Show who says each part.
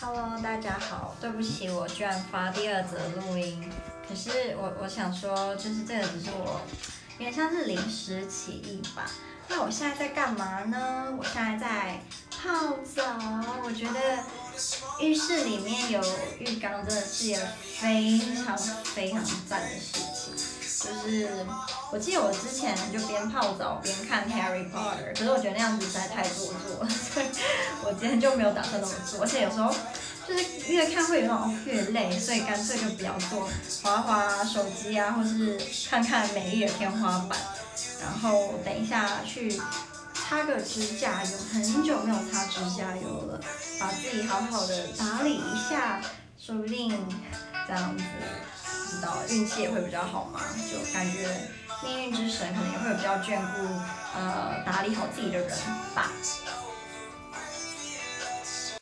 Speaker 1: Hello，大家好，对不起，我居然发第二则录音，可是我我想说，就是这个只是我，有点像是临时起意吧。那我现在在干嘛呢？我现在在泡澡，我觉得浴室里面有浴缸真的是一个非常非常赞的事情。就是我记得我之前就边泡澡边看 Harry Potter，可是我觉得那样子实在太做作了，我今天就没有打算那么做。而且有时候就是越看会有那种越累，所以干脆就不要做，滑滑手机啊，或是看看美丽的天花板。然后等一下去擦个指甲油，很久没有擦指甲油了，把自己好好的打理一下，说不定这样子。知道运气也会比较好嘛，就感觉命运之神可能也会比较眷顾，呃，打理好自己的人吧。